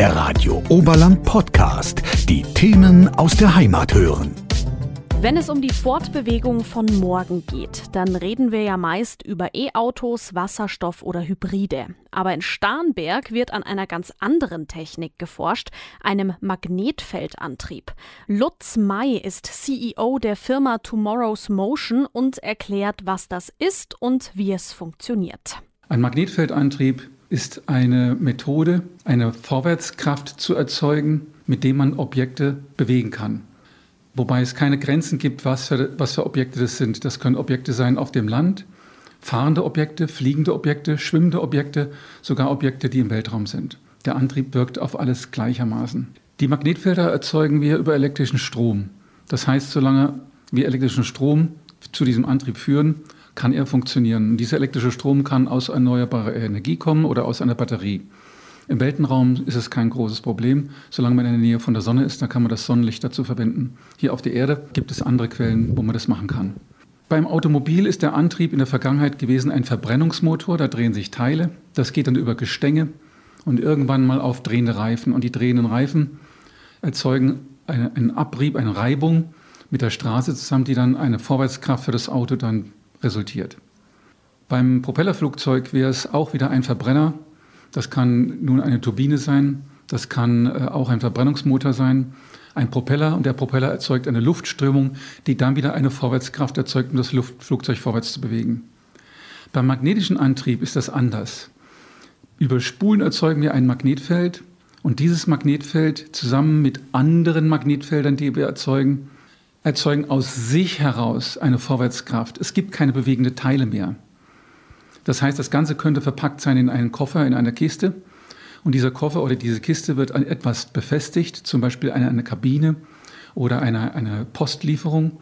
Der Radio Oberland Podcast. Die Themen aus der Heimat hören. Wenn es um die Fortbewegung von morgen geht, dann reden wir ja meist über E-Autos, Wasserstoff oder Hybride. Aber in Starnberg wird an einer ganz anderen Technik geforscht, einem Magnetfeldantrieb. Lutz May ist CEO der Firma Tomorrow's Motion und erklärt, was das ist und wie es funktioniert. Ein Magnetfeldantrieb ist eine Methode, eine Vorwärtskraft zu erzeugen, mit dem man Objekte bewegen kann. Wobei es keine Grenzen gibt, was für, was für Objekte das sind. Das können Objekte sein auf dem Land, fahrende Objekte, fliegende Objekte, schwimmende Objekte, sogar Objekte, die im Weltraum sind. Der Antrieb wirkt auf alles gleichermaßen. Die Magnetfelder erzeugen wir über elektrischen Strom. Das heißt, solange wir elektrischen Strom zu diesem Antrieb führen, kann er funktionieren. Dieser elektrische Strom kann aus erneuerbarer Energie kommen oder aus einer Batterie. Im Weltenraum ist es kein großes Problem. Solange man in der Nähe von der Sonne ist, dann kann man das Sonnenlicht dazu verwenden. Hier auf der Erde gibt es andere Quellen, wo man das machen kann. Beim Automobil ist der Antrieb in der Vergangenheit gewesen ein Verbrennungsmotor. Da drehen sich Teile. Das geht dann über Gestänge und irgendwann mal auf drehende Reifen. Und die drehenden Reifen erzeugen eine, einen Abrieb, eine Reibung mit der Straße zusammen, die dann eine Vorwärtskraft für das Auto dann resultiert. Beim Propellerflugzeug wäre es auch wieder ein Verbrenner. Das kann nun eine Turbine sein, das kann äh, auch ein Verbrennungsmotor sein, ein Propeller und der Propeller erzeugt eine Luftströmung, die dann wieder eine Vorwärtskraft erzeugt, um das Luftflugzeug vorwärts zu bewegen. Beim magnetischen Antrieb ist das anders. Über Spulen erzeugen wir ein Magnetfeld und dieses Magnetfeld zusammen mit anderen Magnetfeldern, die wir erzeugen, erzeugen aus sich heraus eine Vorwärtskraft. Es gibt keine bewegende Teile mehr. Das heißt, das Ganze könnte verpackt sein in einen Koffer, in einer Kiste. Und dieser Koffer oder diese Kiste wird an etwas befestigt, zum Beispiel eine, eine Kabine oder eine, eine Postlieferung.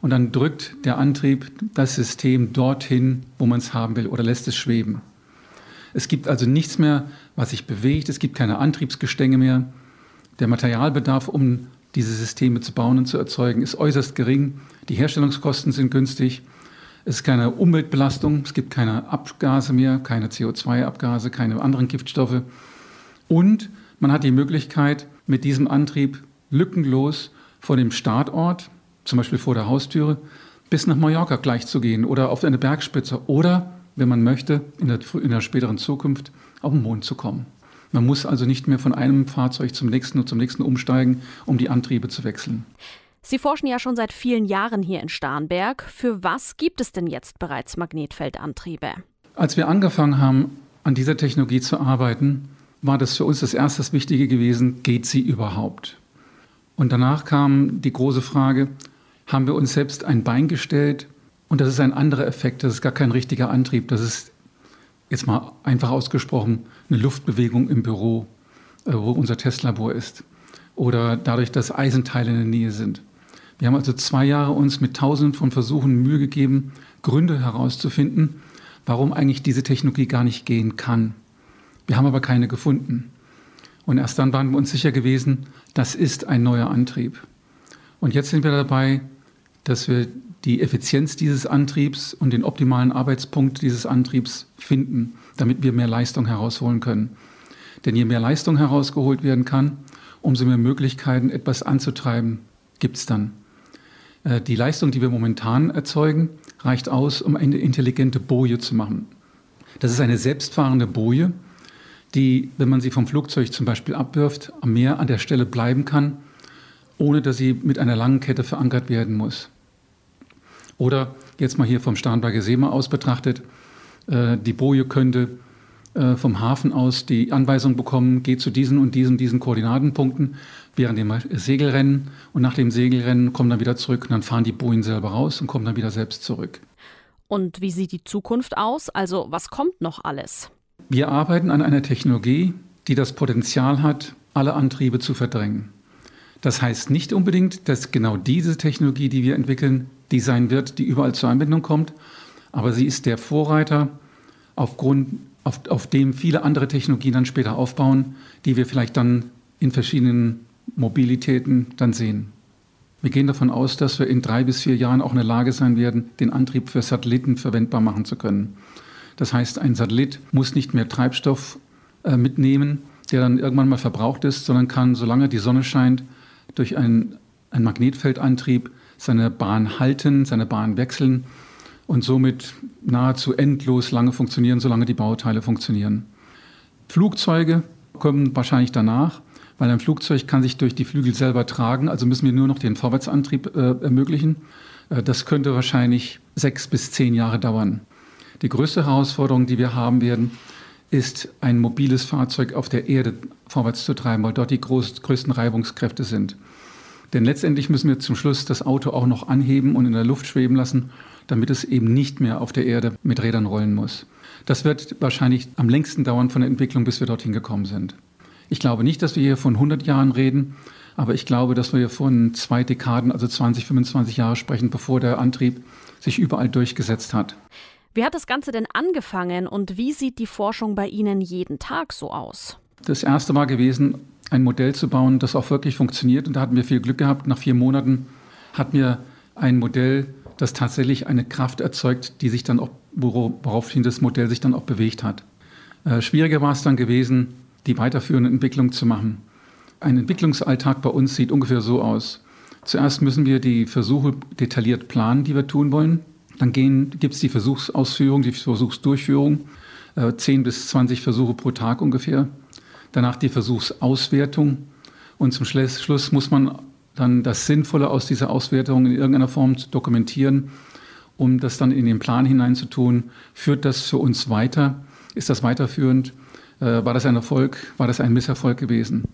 Und dann drückt der Antrieb das System dorthin, wo man es haben will, oder lässt es schweben. Es gibt also nichts mehr, was sich bewegt. Es gibt keine Antriebsgestänge mehr. Der Materialbedarf, um diese Systeme zu bauen und zu erzeugen, ist äußerst gering. Die Herstellungskosten sind günstig. Es ist keine Umweltbelastung, es gibt keine Abgase mehr, keine CO2-Abgase, keine anderen Giftstoffe. Und man hat die Möglichkeit, mit diesem Antrieb lückenlos von dem Startort, zum Beispiel vor der Haustüre, bis nach Mallorca gleich zu gehen oder auf eine Bergspitze oder, wenn man möchte, in der, in der späteren Zukunft auf den Mond zu kommen. Man muss also nicht mehr von einem Fahrzeug zum nächsten und zum nächsten umsteigen, um die Antriebe zu wechseln. Sie forschen ja schon seit vielen Jahren hier in Starnberg. Für was gibt es denn jetzt bereits Magnetfeldantriebe? Als wir angefangen haben, an dieser Technologie zu arbeiten, war das für uns das erste Wichtige gewesen, geht sie überhaupt? Und danach kam die große Frage, haben wir uns selbst ein Bein gestellt? Und das ist ein anderer Effekt, das ist gar kein richtiger Antrieb, das ist jetzt mal einfach ausgesprochen, eine Luftbewegung im Büro, äh, wo unser Testlabor ist. Oder dadurch, dass Eisenteile in der Nähe sind. Wir haben also zwei Jahre uns mit tausenden von Versuchen Mühe gegeben, Gründe herauszufinden, warum eigentlich diese Technologie gar nicht gehen kann. Wir haben aber keine gefunden. Und erst dann waren wir uns sicher gewesen, das ist ein neuer Antrieb. Und jetzt sind wir dabei, dass wir die Effizienz dieses Antriebs und den optimalen Arbeitspunkt dieses Antriebs finden, damit wir mehr Leistung herausholen können. Denn je mehr Leistung herausgeholt werden kann, umso mehr Möglichkeiten, etwas anzutreiben, gibt es dann. Äh, die Leistung, die wir momentan erzeugen, reicht aus, um eine intelligente Boje zu machen. Das ist eine selbstfahrende Boje, die, wenn man sie vom Flugzeug zum Beispiel abwirft, am Meer an der Stelle bleiben kann, ohne dass sie mit einer langen Kette verankert werden muss. Oder jetzt mal hier vom Starnberger See mal aus betrachtet, äh, die Boje könnte äh, vom Hafen aus die Anweisung bekommen, geht zu diesen und diesen, diesen Koordinatenpunkten während dem Segelrennen und nach dem Segelrennen kommen dann wieder zurück und dann fahren die Bojen selber raus und kommen dann wieder selbst zurück. Und wie sieht die Zukunft aus? Also was kommt noch alles? Wir arbeiten an einer Technologie, die das Potenzial hat, alle Antriebe zu verdrängen. Das heißt nicht unbedingt, dass genau diese Technologie, die wir entwickeln, die sein wird, die überall zur Anwendung kommt. Aber sie ist der Vorreiter, aufgrund, auf, auf dem viele andere Technologien dann später aufbauen, die wir vielleicht dann in verschiedenen Mobilitäten dann sehen. Wir gehen davon aus, dass wir in drei bis vier Jahren auch in der Lage sein werden, den Antrieb für Satelliten verwendbar machen zu können. Das heißt, ein Satellit muss nicht mehr Treibstoff äh, mitnehmen, der dann irgendwann mal verbraucht ist, sondern kann, solange die Sonne scheint, durch einen, einen Magnetfeldantrieb seine Bahn halten, seine Bahn wechseln und somit nahezu endlos lange funktionieren, solange die Bauteile funktionieren. Flugzeuge kommen wahrscheinlich danach, weil ein Flugzeug kann sich durch die Flügel selber tragen, also müssen wir nur noch den Vorwärtsantrieb äh, ermöglichen. Äh, das könnte wahrscheinlich sechs bis zehn Jahre dauern. Die größte Herausforderung, die wir haben werden, ist, ein mobiles Fahrzeug auf der Erde vorwärts zu treiben, weil dort die groß, größten Reibungskräfte sind. Denn letztendlich müssen wir zum Schluss das Auto auch noch anheben und in der Luft schweben lassen, damit es eben nicht mehr auf der Erde mit Rädern rollen muss. Das wird wahrscheinlich am längsten dauern von der Entwicklung, bis wir dorthin gekommen sind. Ich glaube nicht, dass wir hier von 100 Jahren reden, aber ich glaube, dass wir hier von zwei Dekaden, also 20, 25 Jahre sprechen, bevor der Antrieb sich überall durchgesetzt hat. Wie hat das Ganze denn angefangen und wie sieht die Forschung bei Ihnen jeden Tag so aus? Das erste war gewesen, ein Modell zu bauen, das auch wirklich funktioniert. Und da hatten wir viel Glück gehabt. Nach vier Monaten hatten wir ein Modell, das tatsächlich eine Kraft erzeugt, die sich dann auch, woraufhin das Modell sich dann auch bewegt hat. Äh, schwieriger war es dann gewesen, die weiterführende Entwicklung zu machen. Ein Entwicklungsalltag bei uns sieht ungefähr so aus. Zuerst müssen wir die Versuche detailliert planen, die wir tun wollen. Dann gibt es die Versuchsausführung, die Versuchsdurchführung, äh, 10 bis 20 Versuche pro Tag ungefähr. Danach die Versuchsauswertung und zum Schluss muss man dann das Sinnvolle aus dieser Auswertung in irgendeiner Form dokumentieren, um das dann in den Plan hineinzutun. Führt das für uns weiter? Ist das weiterführend? Äh, war das ein Erfolg? War das ein Misserfolg gewesen?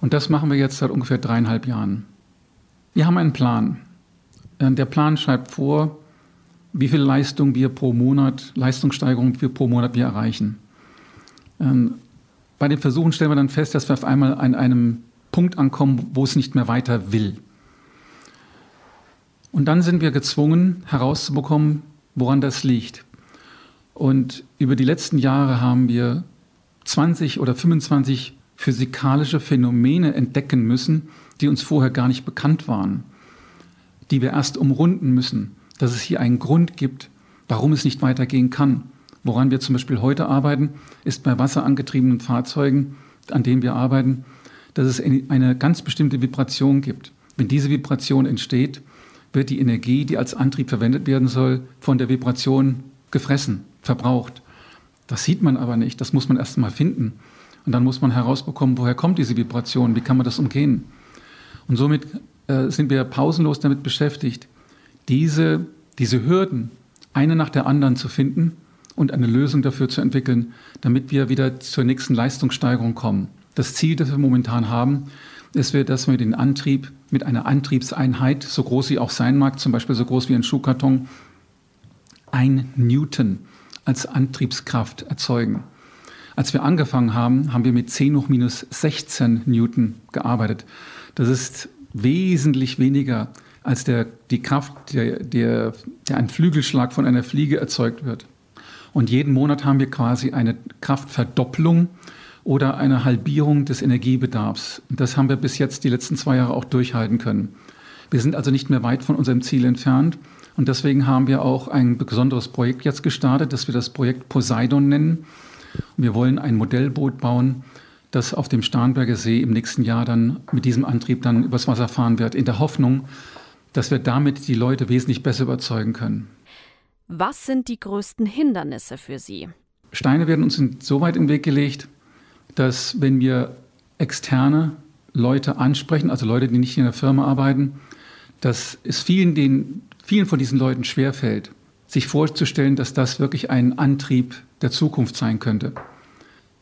Und das machen wir jetzt seit ungefähr dreieinhalb Jahren. Wir haben einen Plan. Äh, der Plan schreibt vor, wie viel Leistung wir pro Monat, Leistungssteigerung wir pro Monat wir erreichen. Bei den Versuchen stellen wir dann fest, dass wir auf einmal an einem Punkt ankommen, wo es nicht mehr weiter will. Und dann sind wir gezwungen herauszubekommen, woran das liegt. Und über die letzten Jahre haben wir 20 oder 25 physikalische Phänomene entdecken müssen, die uns vorher gar nicht bekannt waren, die wir erst umrunden müssen dass es hier einen Grund gibt, warum es nicht weitergehen kann. Woran wir zum Beispiel heute arbeiten, ist bei wasserangetriebenen Fahrzeugen, an denen wir arbeiten, dass es eine ganz bestimmte Vibration gibt. Wenn diese Vibration entsteht, wird die Energie, die als Antrieb verwendet werden soll, von der Vibration gefressen, verbraucht. Das sieht man aber nicht, das muss man erst mal finden. Und dann muss man herausbekommen, woher kommt diese Vibration, wie kann man das umgehen. Und somit äh, sind wir pausenlos damit beschäftigt, diese, diese Hürden eine nach der anderen zu finden und eine Lösung dafür zu entwickeln, damit wir wieder zur nächsten Leistungssteigerung kommen. Das Ziel, das wir momentan haben, ist, dass wir den Antrieb mit einer Antriebseinheit, so groß sie auch sein mag, zum Beispiel so groß wie ein Schuhkarton, ein Newton als Antriebskraft erzeugen. Als wir angefangen haben, haben wir mit 10 hoch minus 16 Newton gearbeitet. Das ist wesentlich weniger als der, die Kraft, der, der, der ein Flügelschlag von einer Fliege erzeugt wird. Und jeden Monat haben wir quasi eine Kraftverdopplung oder eine Halbierung des Energiebedarfs. Das haben wir bis jetzt die letzten zwei Jahre auch durchhalten können. Wir sind also nicht mehr weit von unserem Ziel entfernt. Und deswegen haben wir auch ein besonderes Projekt jetzt gestartet, das wir das Projekt Poseidon nennen. Und wir wollen ein Modellboot bauen, das auf dem Starnberger See im nächsten Jahr dann mit diesem Antrieb dann übers Wasser fahren wird, in der Hoffnung, dass wir damit die Leute wesentlich besser überzeugen können. Was sind die größten Hindernisse für Sie? Steine werden uns so weit in den Weg gelegt, dass wenn wir externe Leute ansprechen, also Leute, die nicht in der Firma arbeiten, dass es vielen, den, vielen von diesen Leuten schwerfällt, sich vorzustellen, dass das wirklich ein Antrieb der Zukunft sein könnte.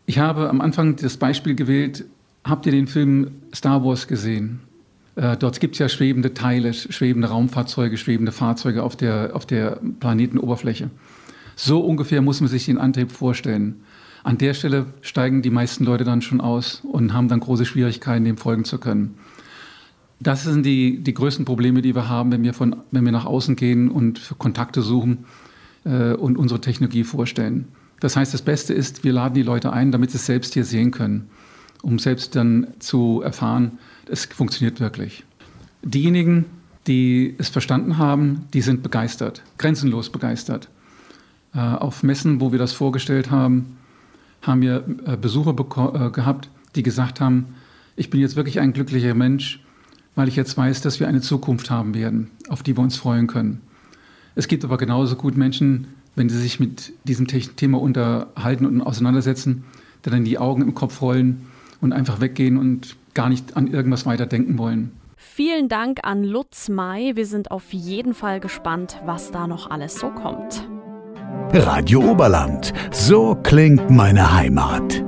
Ich habe am Anfang das Beispiel gewählt, habt ihr den Film Star Wars gesehen? Äh, dort gibt es ja schwebende Teile, schwebende Raumfahrzeuge, schwebende Fahrzeuge auf der, auf der Planetenoberfläche. So ungefähr muss man sich den Antrieb vorstellen. An der Stelle steigen die meisten Leute dann schon aus und haben dann große Schwierigkeiten, dem folgen zu können. Das sind die, die größten Probleme, die wir haben, wenn wir, von, wenn wir nach außen gehen und Kontakte suchen äh, und unsere Technologie vorstellen. Das heißt, das Beste ist, wir laden die Leute ein, damit sie es selbst hier sehen können, um selbst dann zu erfahren, es funktioniert wirklich. Diejenigen, die es verstanden haben, die sind begeistert, grenzenlos begeistert. Äh, auf Messen, wo wir das vorgestellt haben, haben wir äh, Besucher äh, gehabt, die gesagt haben, ich bin jetzt wirklich ein glücklicher Mensch, weil ich jetzt weiß, dass wir eine Zukunft haben werden, auf die wir uns freuen können. Es gibt aber genauso gut Menschen, wenn sie sich mit diesem Thema unterhalten und auseinandersetzen, dann die Augen im Kopf rollen und einfach weggehen und gar nicht an irgendwas weiter denken wollen. Vielen Dank an Lutz May. Wir sind auf jeden Fall gespannt, was da noch alles so kommt. Radio Oberland. So klingt meine Heimat.